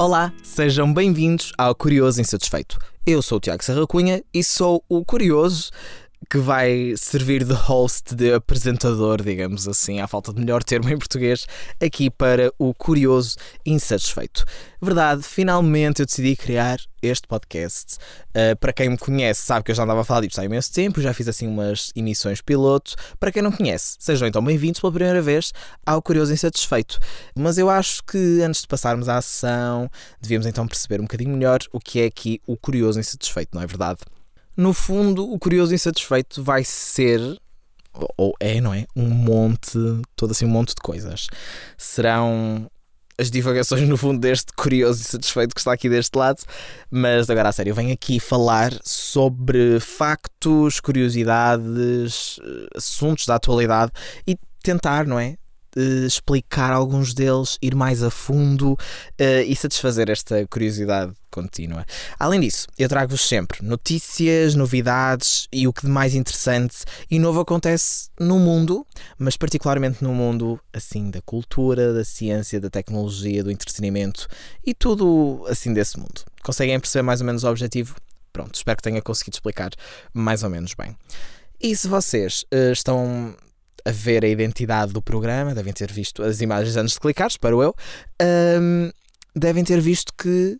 Olá, sejam bem-vindos ao Curioso Insatisfeito. Eu sou o Tiago Serra Cunha e sou o curioso que vai servir de host, de apresentador, digamos assim, à falta de melhor termo em português, aqui para o Curioso Insatisfeito. Verdade, finalmente eu decidi criar este podcast. Uh, para quem me conhece, sabe que eu já andava a falar disto há imenso tempo, já fiz assim umas emissões piloto. Para quem não conhece, sejam então bem-vindos pela primeira vez ao Curioso Insatisfeito. Mas eu acho que antes de passarmos à ação, devíamos então perceber um bocadinho melhor o que é aqui o Curioso Insatisfeito, não é verdade? No fundo, o curioso insatisfeito vai ser, ou é, não é? Um monte, todo assim, um monte de coisas. Serão as divagações, no fundo, deste curioso e satisfeito que está aqui deste lado. Mas agora, a sério, eu venho aqui falar sobre factos, curiosidades, assuntos da atualidade e tentar, não é? Uh, explicar alguns deles, ir mais a fundo uh, e satisfazer esta curiosidade contínua. Além disso, eu trago-vos sempre notícias, novidades e o que de mais interessante e novo acontece no mundo, mas particularmente no mundo assim da cultura, da ciência, da tecnologia, do entretenimento e tudo assim desse mundo. Conseguem perceber mais ou menos o objetivo? Pronto, espero que tenha conseguido explicar mais ou menos bem. E se vocês uh, estão a ver a identidade do programa, devem ter visto as imagens antes de clicar, espero eu, um, devem ter visto que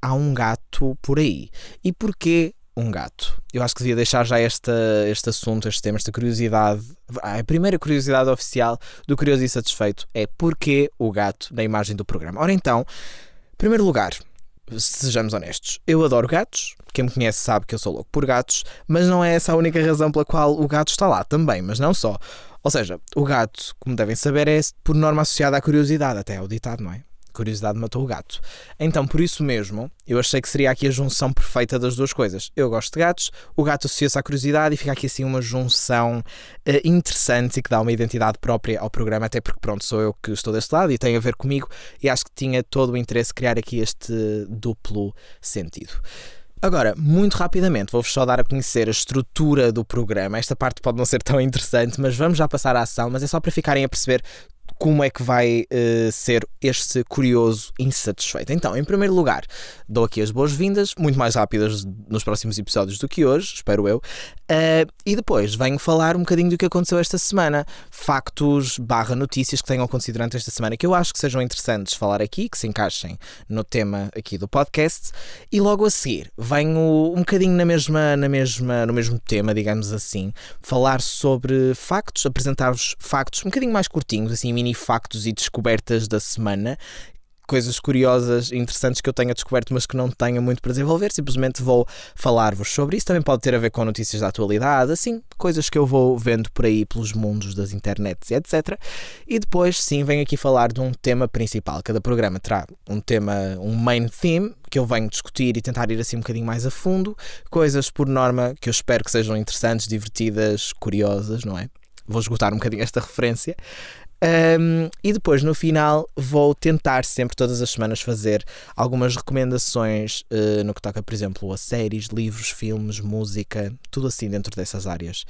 há um gato por aí. E porquê um gato? Eu acho que devia deixar já este, este assunto, este tema, esta curiosidade. A primeira curiosidade oficial do Curioso e Satisfeito é porquê o gato na imagem do programa. Ora então, em primeiro lugar, sejamos honestos, eu adoro gatos. Quem me conhece sabe que eu sou louco por gatos, mas não é essa a única razão pela qual o gato está lá também, mas não só. Ou seja, o gato, como devem saber, é por norma associado à curiosidade, até ao ditado, não é? Curiosidade matou o gato. Então, por isso mesmo, eu achei que seria aqui a junção perfeita das duas coisas. Eu gosto de gatos, o gato associa-se à curiosidade e fica aqui assim uma junção uh, interessante e que dá uma identidade própria ao programa, até porque, pronto, sou eu que estou deste lado e tem a ver comigo e acho que tinha todo o interesse criar aqui este duplo sentido. Agora, muito rapidamente, vou-vos só dar a conhecer a estrutura do programa. Esta parte pode não ser tão interessante, mas vamos já passar à ação. Mas é só para ficarem a perceber como é que vai uh, ser este curioso insatisfeito. Então, em primeiro lugar, dou aqui as boas-vindas, muito mais rápidas nos próximos episódios do que hoje, espero eu. Uh, e depois venho falar um bocadinho do que aconteceu esta semana, factos barra notícias que tenham acontecido durante esta semana que eu acho que sejam interessantes falar aqui, que se encaixem no tema aqui do podcast. E logo a seguir venho um bocadinho na mesma, na mesma, no mesmo tema, digamos assim, falar sobre factos, apresentar-vos factos um bocadinho mais curtinhos, assim, mini factos e descobertas da semana coisas curiosas e interessantes que eu tenha descoberto, mas que não tenha muito para desenvolver. Simplesmente vou falar-vos sobre isso. Também pode ter a ver com notícias da atualidade, assim, coisas que eu vou vendo por aí pelos mundos das internets etc. E depois, sim, venho aqui falar de um tema principal. Cada programa terá um tema, um main theme, que eu venho discutir e tentar ir assim um bocadinho mais a fundo. Coisas, por norma, que eu espero que sejam interessantes, divertidas, curiosas, não é? Vou esgotar um bocadinho esta referência. Um, e depois no final vou tentar sempre, todas as semanas, fazer algumas recomendações uh, no que toca, por exemplo, a séries, livros, filmes, música, tudo assim dentro dessas áreas.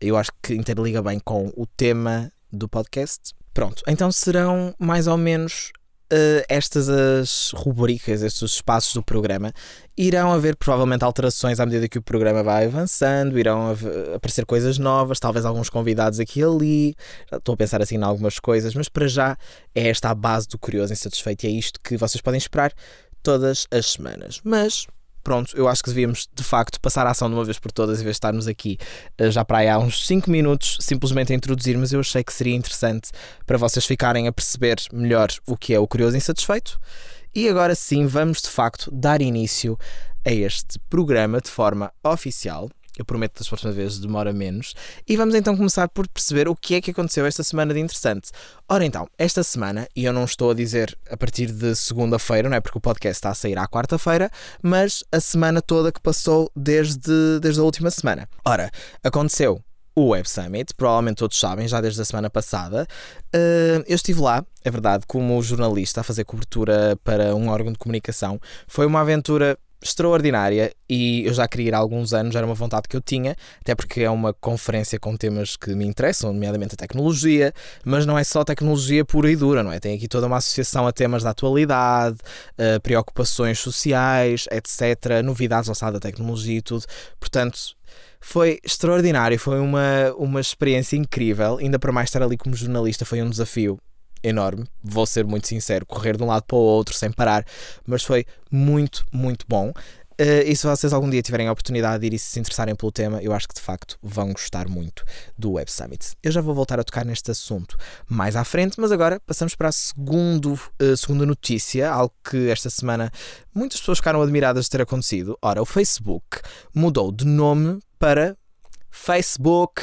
Eu acho que interliga bem com o tema do podcast. Pronto, então serão mais ou menos uh, estas as rubricas, estes espaços do programa, irão haver provavelmente alterações à medida que o programa vai avançando, irão haver, aparecer coisas novas, talvez alguns convidados aqui e ali. Estou a pensar assim em algumas coisas, mas para já é esta a base do Curioso Insatisfeito e é isto que vocês podem esperar todas as semanas. Mas pronto, eu acho que devíamos de facto passar a ação de uma vez por todas, em vez de estarmos aqui eh, já para aí há uns 5 minutos simplesmente a introduzir, mas eu achei que seria interessante para vocês ficarem a perceber melhor o que é o Curioso Insatisfeito. E agora sim, vamos de facto dar início a este programa de forma oficial. Eu prometo que das próximas vezes demora menos. E vamos então começar por perceber o que é que aconteceu esta semana de interessante. Ora então, esta semana, e eu não estou a dizer a partir de segunda-feira, não é porque o podcast está a sair à quarta-feira, mas a semana toda que passou desde, desde a última semana. Ora, aconteceu o Web Summit, provavelmente todos sabem, já desde a semana passada. Uh, eu estive lá, é verdade, como jornalista a fazer cobertura para um órgão de comunicação. Foi uma aventura extraordinária e eu já queria ir há alguns anos, era uma vontade que eu tinha, até porque é uma conferência com temas que me interessam, nomeadamente a tecnologia, mas não é só tecnologia pura e dura, não é? Tem aqui toda uma associação a temas da atualidade, uh, preocupações sociais, etc., novidades lançadas da tecnologia e tudo. Portanto, foi extraordinário, foi uma, uma experiência incrível, ainda para mais estar ali como jornalista foi um desafio enorme, vou ser muito sincero, correr de um lado para o outro sem parar, mas foi muito, muito bom. Uh, e se vocês algum dia tiverem a oportunidade de ir e se interessarem pelo tema, eu acho que de facto vão gostar muito do Web Summit. Eu já vou voltar a tocar neste assunto mais à frente, mas agora passamos para a segundo, uh, segunda notícia, algo que esta semana muitas pessoas ficaram admiradas de ter acontecido. Ora, o Facebook mudou de nome para Facebook.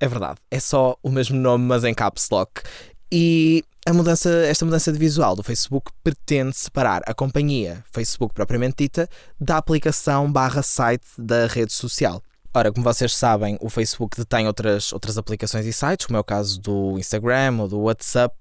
É verdade, é só o mesmo nome, mas em caps lock. E a mudança, esta mudança de visual do Facebook pretende separar a companhia Facebook propriamente dita da aplicação barra site da rede social. Ora, como vocês sabem, o Facebook detém outras, outras aplicações e sites, como é o caso do Instagram ou do WhatsApp,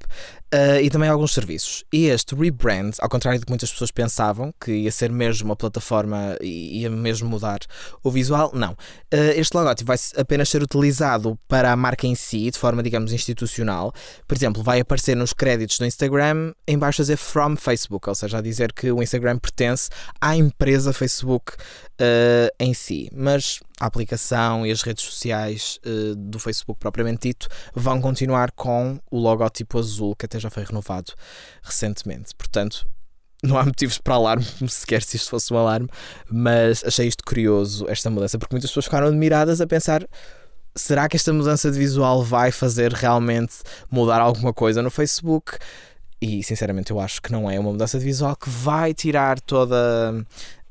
uh, e também alguns serviços. E este rebrand, ao contrário do que muitas pessoas pensavam, que ia ser mesmo uma plataforma e ia mesmo mudar o visual, não. Uh, este logótipo vai apenas ser utilizado para a marca em si, de forma, digamos, institucional. Por exemplo, vai aparecer nos créditos do Instagram em baixo a dizer From Facebook, ou seja, a dizer que o Instagram pertence à empresa Facebook uh, em si. Mas a aplicação e as redes sociais do Facebook propriamente dito vão continuar com o logótipo azul que até até já foi renovado recentemente. Portanto, não há motivos para alarme, sequer se isto fosse um alarme, mas achei isto curioso, esta mudança, porque muitas pessoas ficaram admiradas a pensar. Será que esta mudança de visual vai fazer realmente mudar alguma coisa no Facebook? E sinceramente eu acho que não é uma mudança de visual que vai tirar toda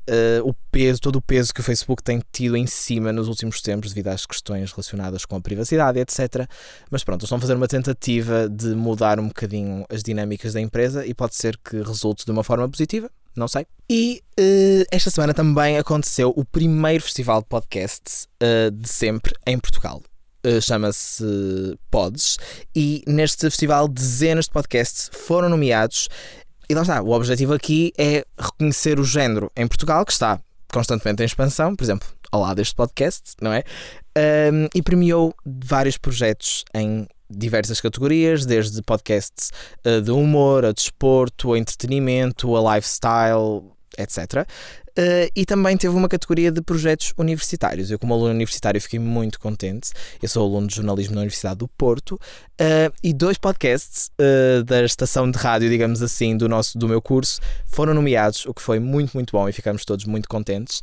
uh, o peso, todo o peso que o Facebook tem tido em cima nos últimos tempos devido às questões relacionadas com a privacidade, etc. Mas pronto, estão a fazer uma tentativa de mudar um bocadinho as dinâmicas da empresa e pode ser que resulte de uma forma positiva, não sei. E uh, esta semana também aconteceu o primeiro festival de podcasts uh, de sempre em Portugal. Uh, Chama-se Pods, e neste festival dezenas de podcasts foram nomeados e lá está, o objetivo aqui é reconhecer o género em Portugal, que está constantemente em expansão, por exemplo, ao lado deste podcast, não é? Um, e premiou vários projetos em diversas categorias, desde podcasts uh, de humor, a desporto, a entretenimento, a lifestyle, etc. Uh, e também teve uma categoria de projetos universitários. Eu, como aluno universitário, fiquei muito contente. Eu sou aluno de jornalismo na Universidade do Porto uh, e dois podcasts uh, da estação de rádio, digamos assim, do, nosso, do meu curso foram nomeados, o que foi muito, muito bom e ficamos todos muito contentes.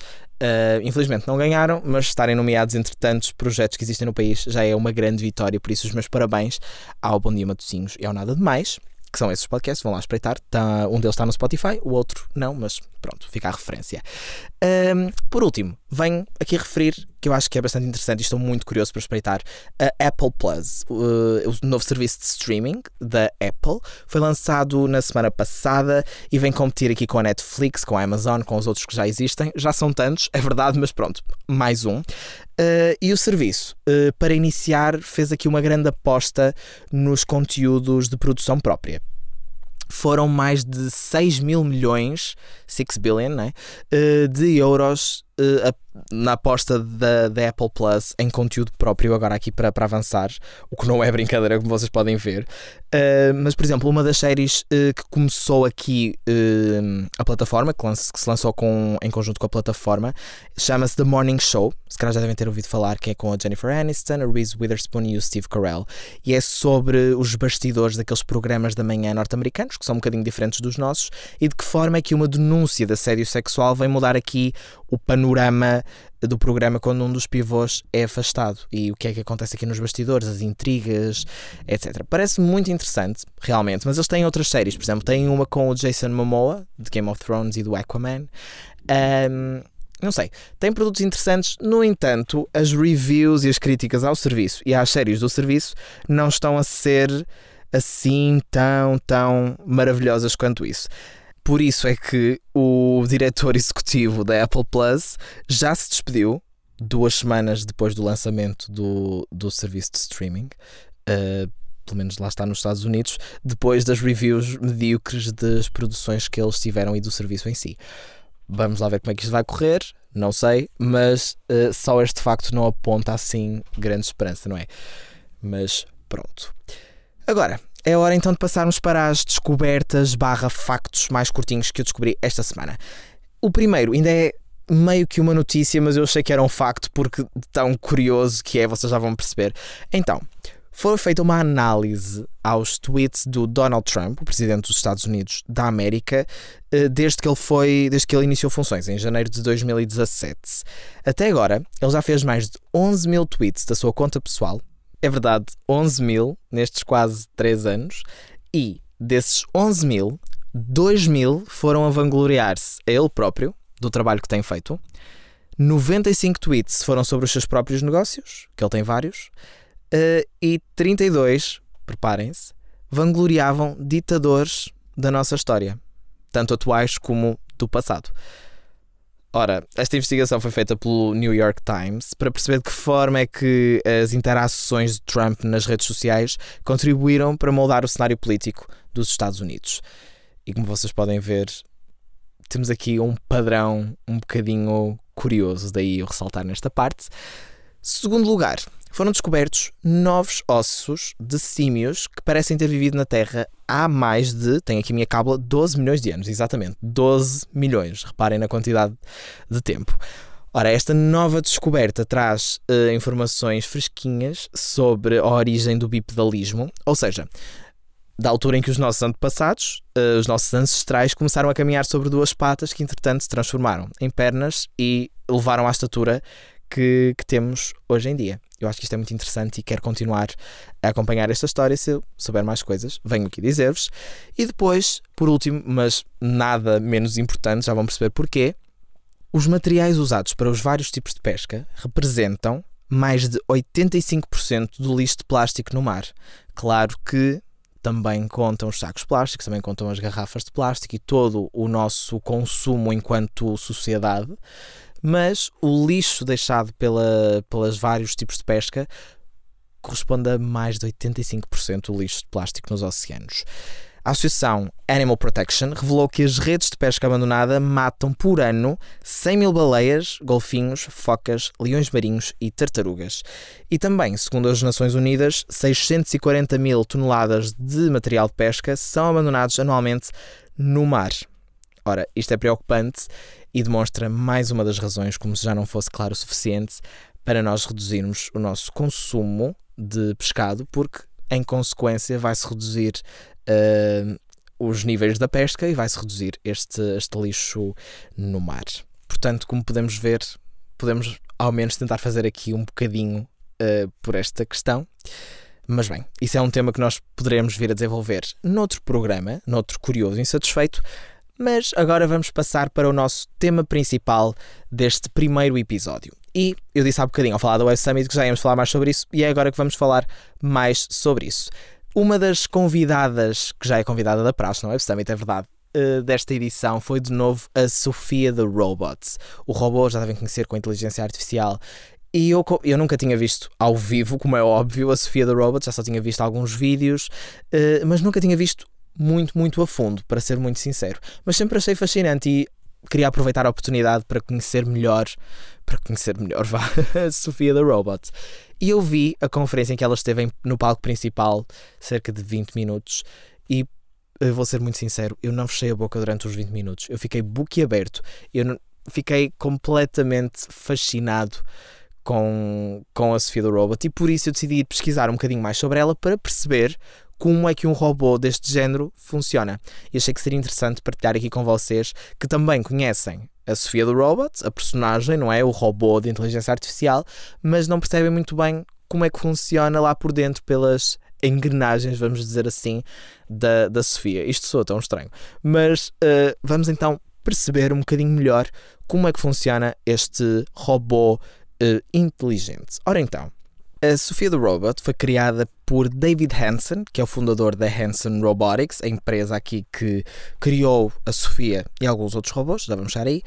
infelizmente não ganharam, mas estarem nomeados entre tantos projetos que existem no país já é uma grande vitória. Por isso, os meus parabéns ao Bom Dia Matosinhos e ao Nada de Mais que são esses podcasts, vão lá espreitar. Tá, um deles está no Spotify, o outro não, mas pronto, fica a referência. Um, por último, venho aqui referir que eu acho que é bastante interessante e estou muito curioso para espreitar a Apple Plus, uh, o novo serviço de streaming da Apple. Foi lançado na semana passada e vem competir aqui com a Netflix, com a Amazon, com os outros que já existem. Já são tantos, é verdade, mas pronto, mais um. Uh, e o serviço, uh, para iniciar, fez aqui uma grande aposta nos conteúdos de produção própria. Foram mais de 6 mil milhões, 6 billion, né, uh, de euros na aposta da, da, Apple Plus em conteúdo próprio, agora aqui para, para avançar, o que não é brincadeira, como vocês podem ver. Uh, mas, por exemplo, uma das séries uh, que começou aqui a plataforma, que, que, se lançou com, em conjunto com a plataforma, chama-se The Morning Show. Se calhar já devem ter ouvido falar, que é com a Jennifer Aniston, a Reese Witherspoon e o Steve Carell. E é sobre os bastidores daqueles programas da manhã norte-americanos, que são um bocadinho diferentes dos nossos, e de que forma é que uma denúncia de assédio sexual vem mudar aqui o panorama do programa quando um dos pivôs é afastado e o que é que acontece aqui nos bastidores, as intrigas, etc. Parece muito interessante, realmente, mas eles têm outras séries, por exemplo, têm uma com o Jason Momoa, de Game of Thrones e do Aquaman. Um, não sei, tem produtos interessantes, no entanto, as reviews e as críticas ao serviço e às séries do serviço não estão a ser assim tão, tão maravilhosas quanto isso. Por isso é que o diretor executivo da Apple Plus já se despediu duas semanas depois do lançamento do, do serviço de streaming. Uh, pelo menos lá está nos Estados Unidos, depois das reviews medíocres das produções que eles tiveram e do serviço em si. Vamos lá ver como é que isto vai correr, não sei, mas uh, só este facto não aponta assim grande esperança, não é? Mas pronto. Agora, é hora então de passarmos para as descobertas barra factos mais curtinhos que eu descobri esta semana. O primeiro ainda é meio que uma notícia, mas eu achei que era um facto porque tão curioso que é, vocês já vão perceber. Então, foi feita uma análise aos tweets do Donald Trump, o presidente dos Estados Unidos da América, eh, desde que ele foi, desde que ele iniciou funções em janeiro de 2017. Até agora, ele já fez mais de 11 mil tweets da sua conta pessoal. É verdade, 11 mil nestes quase 3 anos. E desses 11 mil, 2 mil foram a vangloriar-se a ele próprio do trabalho que tem feito. 95 tweets foram sobre os seus próprios negócios, que ele tem vários. Uh, e 32, preparem-se, vangloriavam ditadores da nossa história, tanto atuais como do passado. Ora, esta investigação foi feita pelo New York Times para perceber de que forma é que as interações de Trump nas redes sociais contribuíram para moldar o cenário político dos Estados Unidos. E como vocês podem ver, temos aqui um padrão um bocadinho curioso, daí eu ressaltar nesta parte. Segundo lugar, foram descobertos novos ossos de símios que parecem ter vivido na Terra há mais de, tenho aqui a minha cábula, 12 milhões de anos, exatamente, 12 milhões, reparem na quantidade de tempo. Ora, esta nova descoberta traz uh, informações fresquinhas sobre a origem do bipedalismo, ou seja, da altura em que os nossos antepassados, uh, os nossos ancestrais, começaram a caminhar sobre duas patas que, entretanto, se transformaram em pernas e levaram à estatura que, que, temos hoje em dia. Eu acho que isto é muito interessante e quero continuar a acompanhar esta história. Se eu souber mais coisas, venho aqui dizer-vos. E depois, por último, mas nada menos importante, já vão perceber porquê, os materiais usados para os vários tipos de pesca representam mais de 85% do lixo de plástico no mar. Claro que também contam os sacos plásticos, também contam as garrafas de plástico e todo o nosso consumo enquanto sociedade, mas o lixo deixado pela, pelas vários tipos de pesca corresponde a mais de 85% do lixo de plástico nos oceanos. A Associação Animal Protection revelou que as redes de pesca abandonada matam por ano 100 mil baleias, golfinhos, focas, leões marinhos e tartarugas. E também, segundo as Nações Unidas, 640 mil toneladas de material de pesca são abandonados anualmente no mar. Ora, isto é preocupante e demonstra mais uma das razões, como se já não fosse claro o suficiente, para nós reduzirmos o nosso consumo de pescado, porque em consequência vai-se reduzir uh, os níveis da pesca e vai-se reduzir este, este lixo no mar. Portanto, como podemos ver, podemos ao menos tentar fazer aqui um bocadinho uh, por esta questão. Mas bem, isso é um tema que nós poderemos vir a desenvolver noutro programa, noutro curioso insatisfeito. Mas agora vamos passar para o nosso tema principal deste primeiro episódio. E eu disse há bocadinho ao falar do Web Summit que já íamos falar mais sobre isso, e é agora que vamos falar mais sobre isso. Uma das convidadas, que já é convidada da praxe, não é? Summit, é verdade, uh, desta edição foi de novo a Sofia the Robot. O robô já devem conhecer com inteligência artificial. E eu, eu nunca tinha visto ao vivo, como é óbvio, a Sofia the Robot, já só tinha visto alguns vídeos, uh, mas nunca tinha visto muito, muito a fundo, para ser muito sincero. Mas sempre achei fascinante e queria aproveitar a oportunidade para conhecer melhor, para conhecer melhor, vá, a Sofia the Robot. E eu vi a conferência em que ela esteve no palco principal, cerca de 20 minutos, e vou ser muito sincero, eu não fechei a boca durante os 20 minutos. Eu fiquei boquiaberto. Eu fiquei completamente fascinado com, com a Sofia the Robot e por isso eu decidi pesquisar um bocadinho mais sobre ela para perceber como é que um robô deste género funciona. E achei que seria interessante partilhar aqui com vocês que também conhecem a Sofia do Robot, a personagem, não é? O robô de inteligência artificial, mas não percebem muito bem como é que funciona lá por dentro pelas engrenagens, vamos dizer assim, da, da Sofia. Isto soa tão estranho. Mas uh, vamos então perceber um bocadinho melhor como é que funciona este robô uh, inteligente. Ora então, a Sofia the Robot foi criada por David Hansen, que é o fundador da Hansen Robotics, a empresa aqui que criou a Sofia e alguns outros robôs, já vamos chegar aí,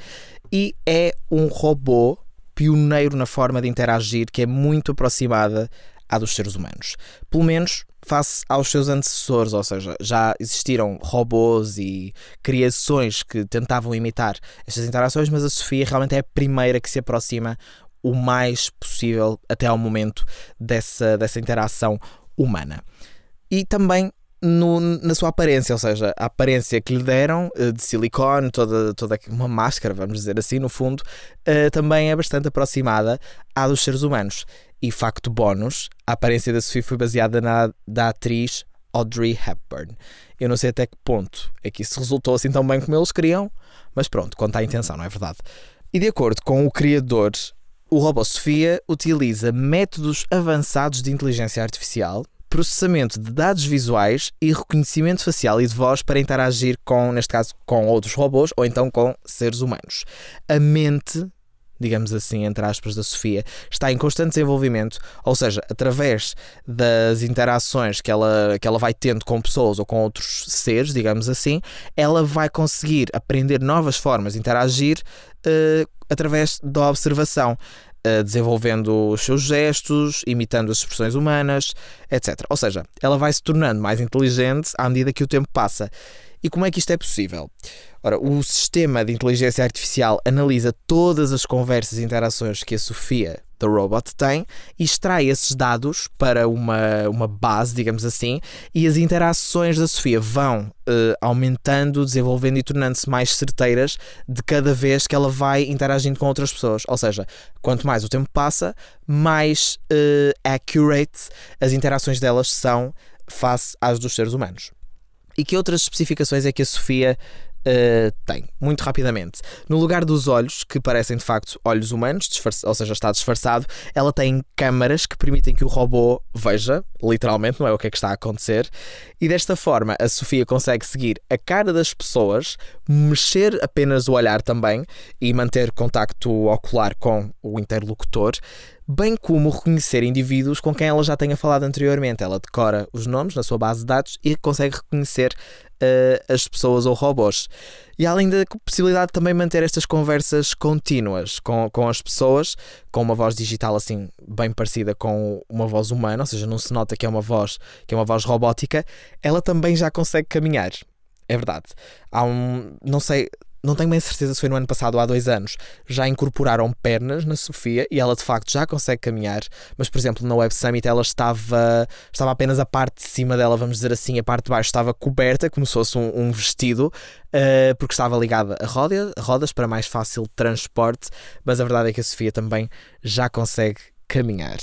e é um robô pioneiro na forma de interagir que é muito aproximada à dos seres humanos. Pelo menos face aos seus antecessores, ou seja, já existiram robôs e criações que tentavam imitar estas interações, mas a Sofia realmente é a primeira que se aproxima o mais possível até ao momento dessa, dessa interação humana. E também no, na sua aparência, ou seja, a aparência que lhe deram eh, de silicone, toda, toda uma máscara, vamos dizer assim, no fundo, uh, também é bastante aproximada à dos seres humanos. E facto bónus, a aparência da Sophie foi baseada na da atriz Audrey Hepburn. Eu não sei até que ponto é que isso resultou assim tão bem como eles queriam, mas pronto, conta a intenção, não é verdade? E de acordo com o criador, o robô Sofia utiliza métodos avançados de inteligência artificial processamento de dados visuais e reconhecimento facial e de voz para interagir com, neste caso, com outros robôs ou então com seres humanos. A mente digamos assim, entre aspas, da Sofia, está em constante desenvolvimento, ou seja, através das interações que ela, que ela vai tendo com pessoas ou com outros seres, digamos assim, ela vai conseguir aprender novas formas de interagir uh, através da observação. Eh, desenvolvendo os seus gestos, imitando as expressões humanas, etc. Ou seja, ela vai se tornando mais inteligente à medida que o tempo passa. E como é que isto é possível? Ora, o sistema de inteligência artificial analisa todas as conversas e interações que a Sofia The Robot tem e extrai esses dados para uma, uma base, digamos assim, e as interações da Sofia vão uh, aumentando, desenvolvendo e tornando-se mais certeiras de cada vez que ela vai interagindo com outras pessoas. Ou seja, quanto mais o tempo passa, mais uh, accurate as interações delas são face às dos seres humanos. E que outras especificações é que a Sofia Uh, tem, muito rapidamente. No lugar dos olhos, que parecem de facto olhos humanos, ou seja, está disfarçado, ela tem câmaras que permitem que o robô veja, literalmente, não é o que é que está a acontecer, e desta forma a Sofia consegue seguir a cara das pessoas, mexer apenas o olhar também e manter contacto ocular com o interlocutor, bem como reconhecer indivíduos com quem ela já tenha falado anteriormente. Ela decora os nomes na sua base de dados e consegue reconhecer uh, as pessoas ou robôs. E além da possibilidade de também manter estas conversas contínuas com, com as pessoas, com uma voz digital assim bem parecida com uma voz humana, ou seja, não se nota que é uma voz que é uma voz robótica, ela também já consegue caminhar. É verdade. Há um. Não sei não tenho bem certeza se foi no ano passado ou há dois anos, já incorporaram pernas na Sofia e ela de facto já consegue caminhar, mas por exemplo na Web Summit ela estava, estava apenas a parte de cima dela, vamos dizer assim, a parte de baixo estava coberta, como se fosse um, um vestido, uh, porque estava ligada a rodas, a rodas para mais fácil transporte, mas a verdade é que a Sofia também já consegue caminhar.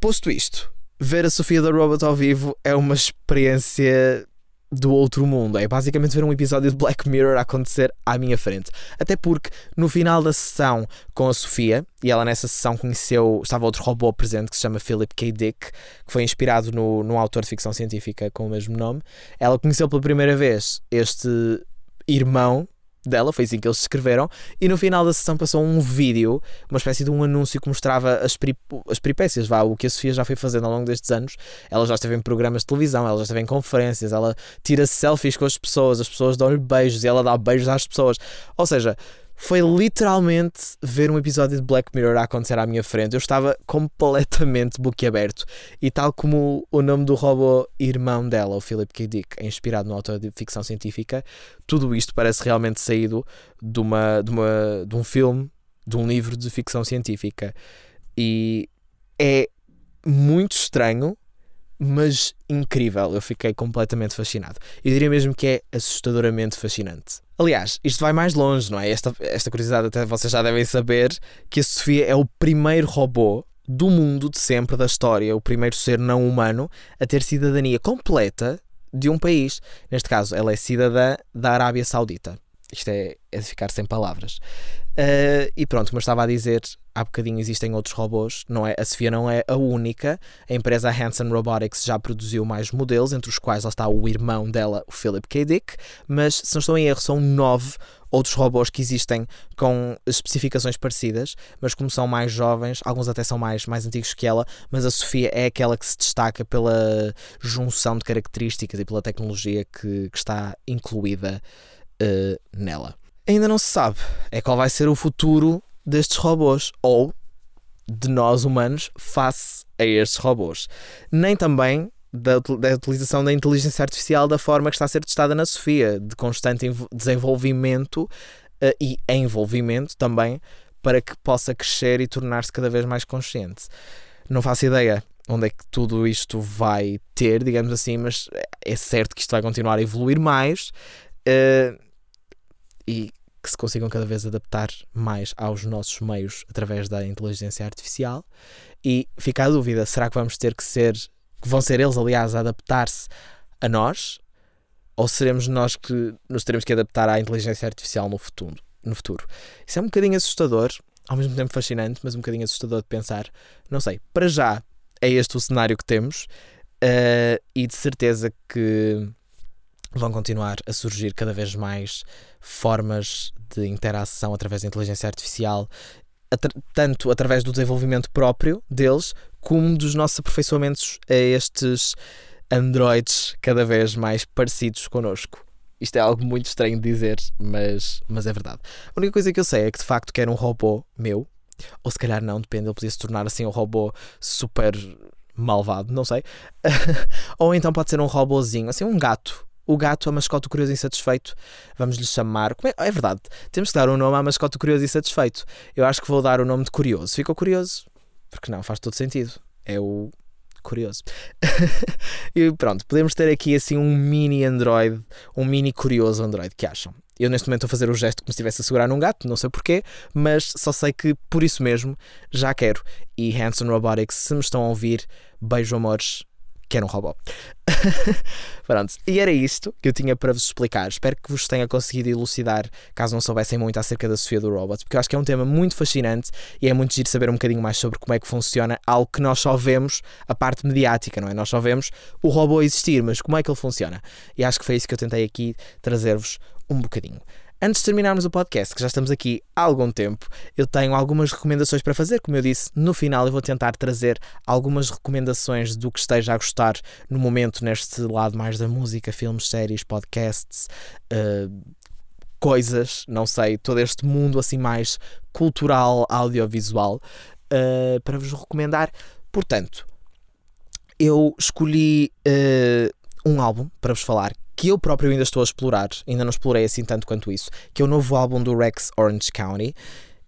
Posto isto, ver a Sofia da Robot ao vivo é uma experiência do outro mundo. É basicamente ver um episódio de Black Mirror acontecer à minha frente. Até porque no final da sessão com a Sofia, e ela nessa sessão conheceu, estava outro robô presente que se chama Philip K. Dick, que foi inspirado no, no autor de ficção científica com o mesmo nome. Ela conheceu pela primeira vez este irmão dela, foi assim que eles escreveram, e no final da sessão passou um vídeo, uma espécie de um anúncio que mostrava as, as peripécias, vá, o que a Sofia já foi fazendo ao longo destes anos. Ela já esteve em programas de televisão, ela já esteve em conferências, ela tira selfies com as pessoas, as pessoas dão-lhe beijos e ela dá beijos às pessoas. Ou seja, foi literalmente ver um episódio de Black Mirror a acontecer à minha frente. Eu estava completamente boquiaberto. E tal como o nome do robô irmão dela, o Philip K. Dick, é inspirado no autor de ficção científica, tudo isto parece realmente saído de, uma, de, uma, de um filme, de um livro de ficção científica. E é muito estranho mas incrível. Eu fiquei completamente fascinado. Eu diria mesmo que é assustadoramente fascinante. Aliás, isto vai mais longe, não é? Esta, esta curiosidade até vocês já devem saber que a Sofia é o primeiro robô do mundo de sempre da história, o primeiro ser não humano a ter cidadania completa de um país. Neste caso, ela é cidadã da Arábia Saudita. Isto é, é de ficar sem palavras. Uh, e pronto, como eu estava a dizer, há bocadinho existem outros robôs, não é? A Sofia não é a única. A empresa Hanson Robotics já produziu mais modelos, entre os quais lá está o irmão dela, o Philip K. Dick, mas se não estou em erro, são nove outros robôs que existem com especificações parecidas, mas como são mais jovens, alguns até são mais, mais antigos que ela, mas a Sofia é aquela que se destaca pela junção de características e pela tecnologia que, que está incluída uh, nela. Ainda não se sabe é qual vai ser o futuro destes robôs, ou de nós humanos face a estes robôs, nem também da, da, utilização da inteligência artificial da forma que está a ser testada na Sofia, de constante desenvolvimento uh, e envolvimento também, para que possa crescer e tornar-se cada vez mais consciente. Não faço ideia onde é que tudo isto vai ter, digamos assim, mas é certo que isto vai continuar a evoluir mais uh, e que se consigam cada vez adaptar mais aos nossos meios através da inteligência artificial. E fica a dúvida: será que vamos ter que ser, que vão ser eles, aliás, a adaptar-se a nós? Ou seremos nós que nos teremos que adaptar à inteligência artificial no futuro? No futuro? Isso é um bocadinho assustador, ao mesmo tempo fascinante, mas um bocadinho assustador de pensar. Não sei, para já é este o cenário que temos uh, e de certeza que vão continuar a surgir cada vez mais formas de interação através da inteligência artificial, tanto através do desenvolvimento próprio deles, como dos nossos aperfeiçoamentos a estes androides cada vez mais parecidos connosco. Isto é algo muito estranho de dizer, mas, mas é verdade. A única coisa que eu sei é que de facto quero um robô meu, ou se calhar não, depende, ele podia se tornar assim um robô super malvado, não sei. ou então pode ser um robôzinho, assim um gato, o gato, a mascote curioso e insatisfeito, vamos lhe chamar. É? é? verdade, temos que dar um nome à mascote curioso e insatisfeito. Eu acho que vou dar o nome de curioso. Ficou curioso? Porque não, faz todo sentido. É o curioso. e pronto, podemos ter aqui assim um mini Android, um mini curioso Android. que acham? Eu neste momento estou a fazer o gesto como se estivesse a segurar num gato, não sei porquê, mas só sei que por isso mesmo já quero. E Hanson Robotics, se me estão a ouvir, beijo amores, que era um robô. Pronto, e era isto que eu tinha para vos explicar. Espero que vos tenha conseguido elucidar, caso não soubessem muito acerca da Sofia do Robot, porque eu acho que é um tema muito fascinante e é muito giro saber um bocadinho mais sobre como é que funciona algo que nós só vemos a parte mediática, não é? Nós só vemos o robô existir, mas como é que ele funciona? E acho que foi isso que eu tentei aqui trazer-vos um bocadinho. Antes de terminarmos o podcast, que já estamos aqui há algum tempo, eu tenho algumas recomendações para fazer. Como eu disse, no final eu vou tentar trazer algumas recomendações do que esteja a gostar no momento, neste lado mais da música, filmes, séries, podcasts, uh, coisas, não sei, todo este mundo assim mais cultural, audiovisual, uh, para vos recomendar. Portanto, eu escolhi uh, um álbum para vos falar que eu próprio ainda estou a explorar, ainda não explorei assim tanto quanto isso, que é o novo álbum do Rex Orange County.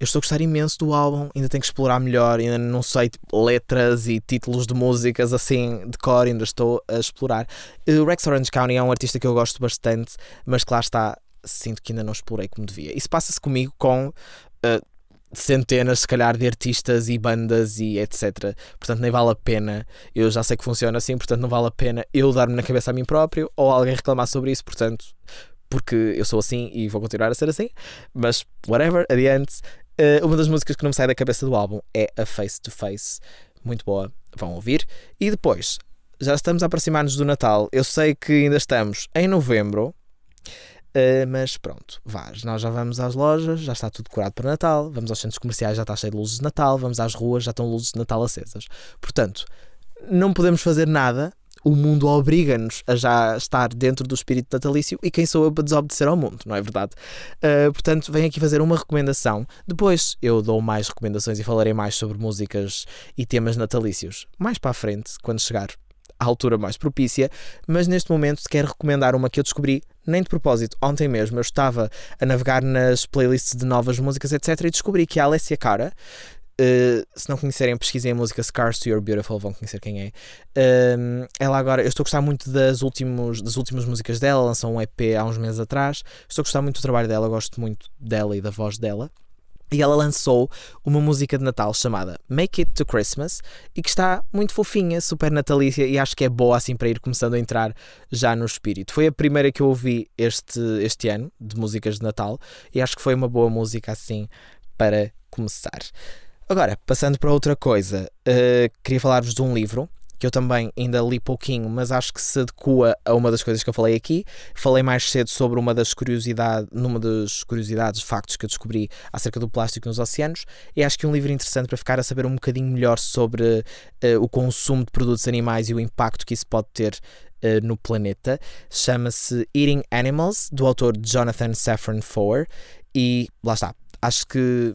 Eu estou a gostar imenso do álbum, ainda tenho que explorar melhor, ainda não sei letras e títulos de músicas assim de cor, ainda estou a explorar. O Rex Orange County é um artista que eu gosto bastante, mas que lá está, sinto que ainda não explorei como devia. Isso passa-se comigo com uh, centenas, se calhar, de artistas e bandas e etc. Portanto, nem vale a pena. Eu já sei que funciona assim, portanto, não vale a pena eu dar-me na cabeça a mim próprio ou alguém reclamar sobre isso, portanto, porque eu sou assim e vou continuar a ser assim. Mas, whatever, adiante. Uh, uma das músicas que não me sai da cabeça do álbum é a Face to Face. Muito boa, vão ouvir. E depois, já estamos a aproximar-nos do Natal. Eu sei que ainda estamos em novembro, Uh, mas pronto, vás, nós já vamos às lojas, já está tudo decorado para Natal, vamos aos centros comerciais, já está cheio de luzes de Natal, vamos às ruas, já estão luzes de Natal acesas. Portanto, não podemos fazer nada, o mundo obriga-nos a já estar dentro do espírito natalício e quem sou eu para desobedecer ao mundo, não é verdade? Uh, portanto, venho aqui fazer uma recomendação. Depois eu dou mais recomendações e falarei mais sobre músicas e temas natalícios mais para a frente, quando chegar à altura mais propícia, mas neste momento quero recomendar uma que eu descobri nem de propósito, ontem mesmo eu estava a navegar nas playlists de novas músicas, etc. e descobri que a Alessia Cara, Uh, se não conhecerem, pesquisem a música Scars to Your Beautiful, vão conhecer quem é. Uh, ela agora, eu estou a gostar muito das, últimos, das últimas músicas dela, lançou um EP há uns meses atrás. Estou a gostar muito do trabalho dela, gosto muito dela e da voz dela. E ela lançou uma música de Natal chamada Make It to Christmas e que está muito fofinha, super natalícia e acho que é boa assim para ir começando a entrar já no espírito. Foi a primeira que eu ouvi este, este ano de músicas de Natal e acho que foi uma boa música assim para começar. Agora, passando para outra coisa, uh, queria falar-vos de um livro que eu também ainda li pouquinho, mas acho que se adequa a uma das coisas que eu falei aqui. Falei mais cedo sobre uma das curiosidades, numa das curiosidades, factos que eu descobri acerca do plástico nos oceanos, e acho que é um livro interessante para ficar a saber um bocadinho melhor sobre uh, o consumo de produtos animais e o impacto que isso pode ter uh, no planeta. Chama-se Eating Animals, do autor Jonathan Safran Foer, e lá está. Acho que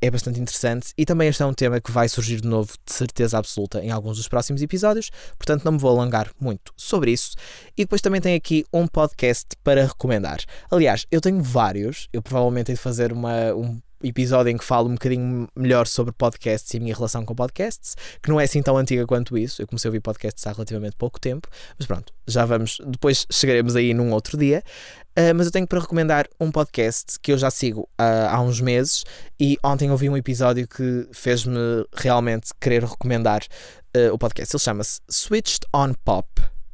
é bastante interessante e também este é um tema que vai surgir de novo, de certeza absoluta, em alguns dos próximos episódios, portanto não me vou alongar muito sobre isso. E depois também tenho aqui um podcast para recomendar. Aliás, eu tenho vários, eu provavelmente hei de fazer uma, um episódio em que falo um bocadinho melhor sobre podcasts e a minha relação com podcasts, que não é assim tão antiga quanto isso. Eu comecei a ouvir podcasts há relativamente pouco tempo, mas pronto, já vamos, depois chegaremos aí num outro dia. Uh, mas eu tenho para recomendar um podcast que eu já sigo uh, há uns meses e ontem ouvi um episódio que fez-me realmente querer recomendar uh, o podcast. Ele chama-se Switched on Pop.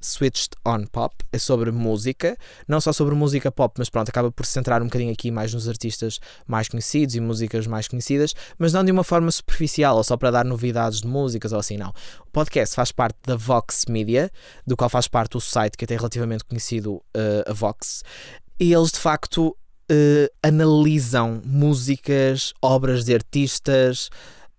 Switched on Pop, é sobre música, não só sobre música pop, mas pronto, acaba por se centrar um bocadinho aqui mais nos artistas mais conhecidos e músicas mais conhecidas, mas não de uma forma superficial ou só para dar novidades de músicas ou assim, não. O podcast faz parte da Vox Media, do qual faz parte o site que é relativamente conhecido, uh, a Vox, e eles de facto uh, analisam músicas, obras de artistas,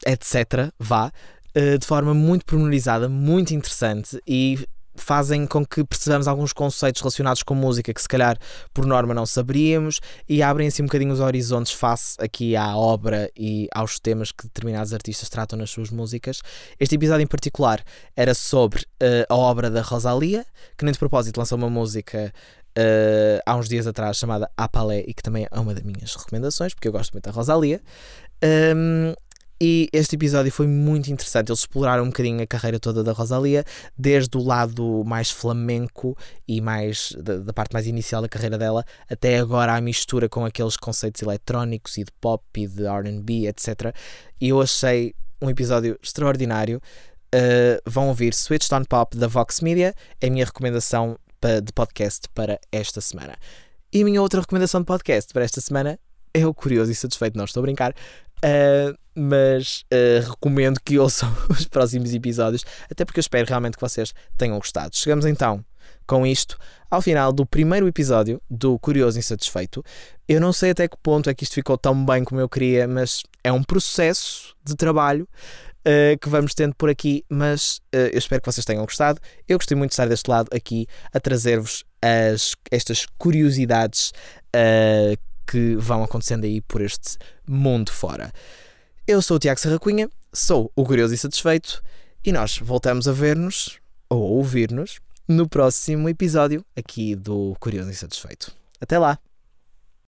etc. Vá. Uh, de forma muito pormenorizada, muito interessante e fazem com que percebamos alguns conceitos relacionados com música que se calhar por norma não saberíamos e abrem assim um bocadinho os horizontes face aqui à obra e aos temas que determinados artistas tratam nas suas músicas. Este episódio em particular era sobre uh, a obra da Rosalia, que nem de propósito lançou uma música uh, há uns dias atrás chamada Apalé e que também é uma das minhas recomendações, porque eu gosto muito da Rosalia. Um, e este episódio foi muito interessante. Eles exploraram um bocadinho a carreira toda da Rosalia, desde o lado mais flamenco e mais da, da, parte mais inicial da carreira dela, até agora a mistura com aqueles conceitos eletrónicos e de pop e de RB, etc. E eu achei um episódio extraordinário. Uh, vão ouvir Switched on Pop da Vox Media, é a minha recomendação de podcast para esta semana. E a minha outra recomendação de podcast para esta semana é o Curioso e Satisfeito, não estou a brincar. Uh, mas uh, recomendo que ouçam os próximos episódios, até porque eu espero realmente que vocês tenham gostado. Chegamos então com isto ao final do primeiro episódio do Curioso Insatisfeito. Eu não sei até que ponto é que isto ficou tão bem como eu queria, mas é um processo de trabalho uh, que vamos tendo por aqui. Mas uh, eu espero que vocês tenham gostado. Eu gostei muito de estar deste lado aqui a trazer-vos estas curiosidades uh, que vão acontecendo aí por este mundo fora. Eu sou o Tiago Serracunha, sou o Curioso e Satisfeito e nós voltamos a ver-nos ou a ouvir-nos no próximo episódio aqui do Curioso e Satisfeito. Até lá!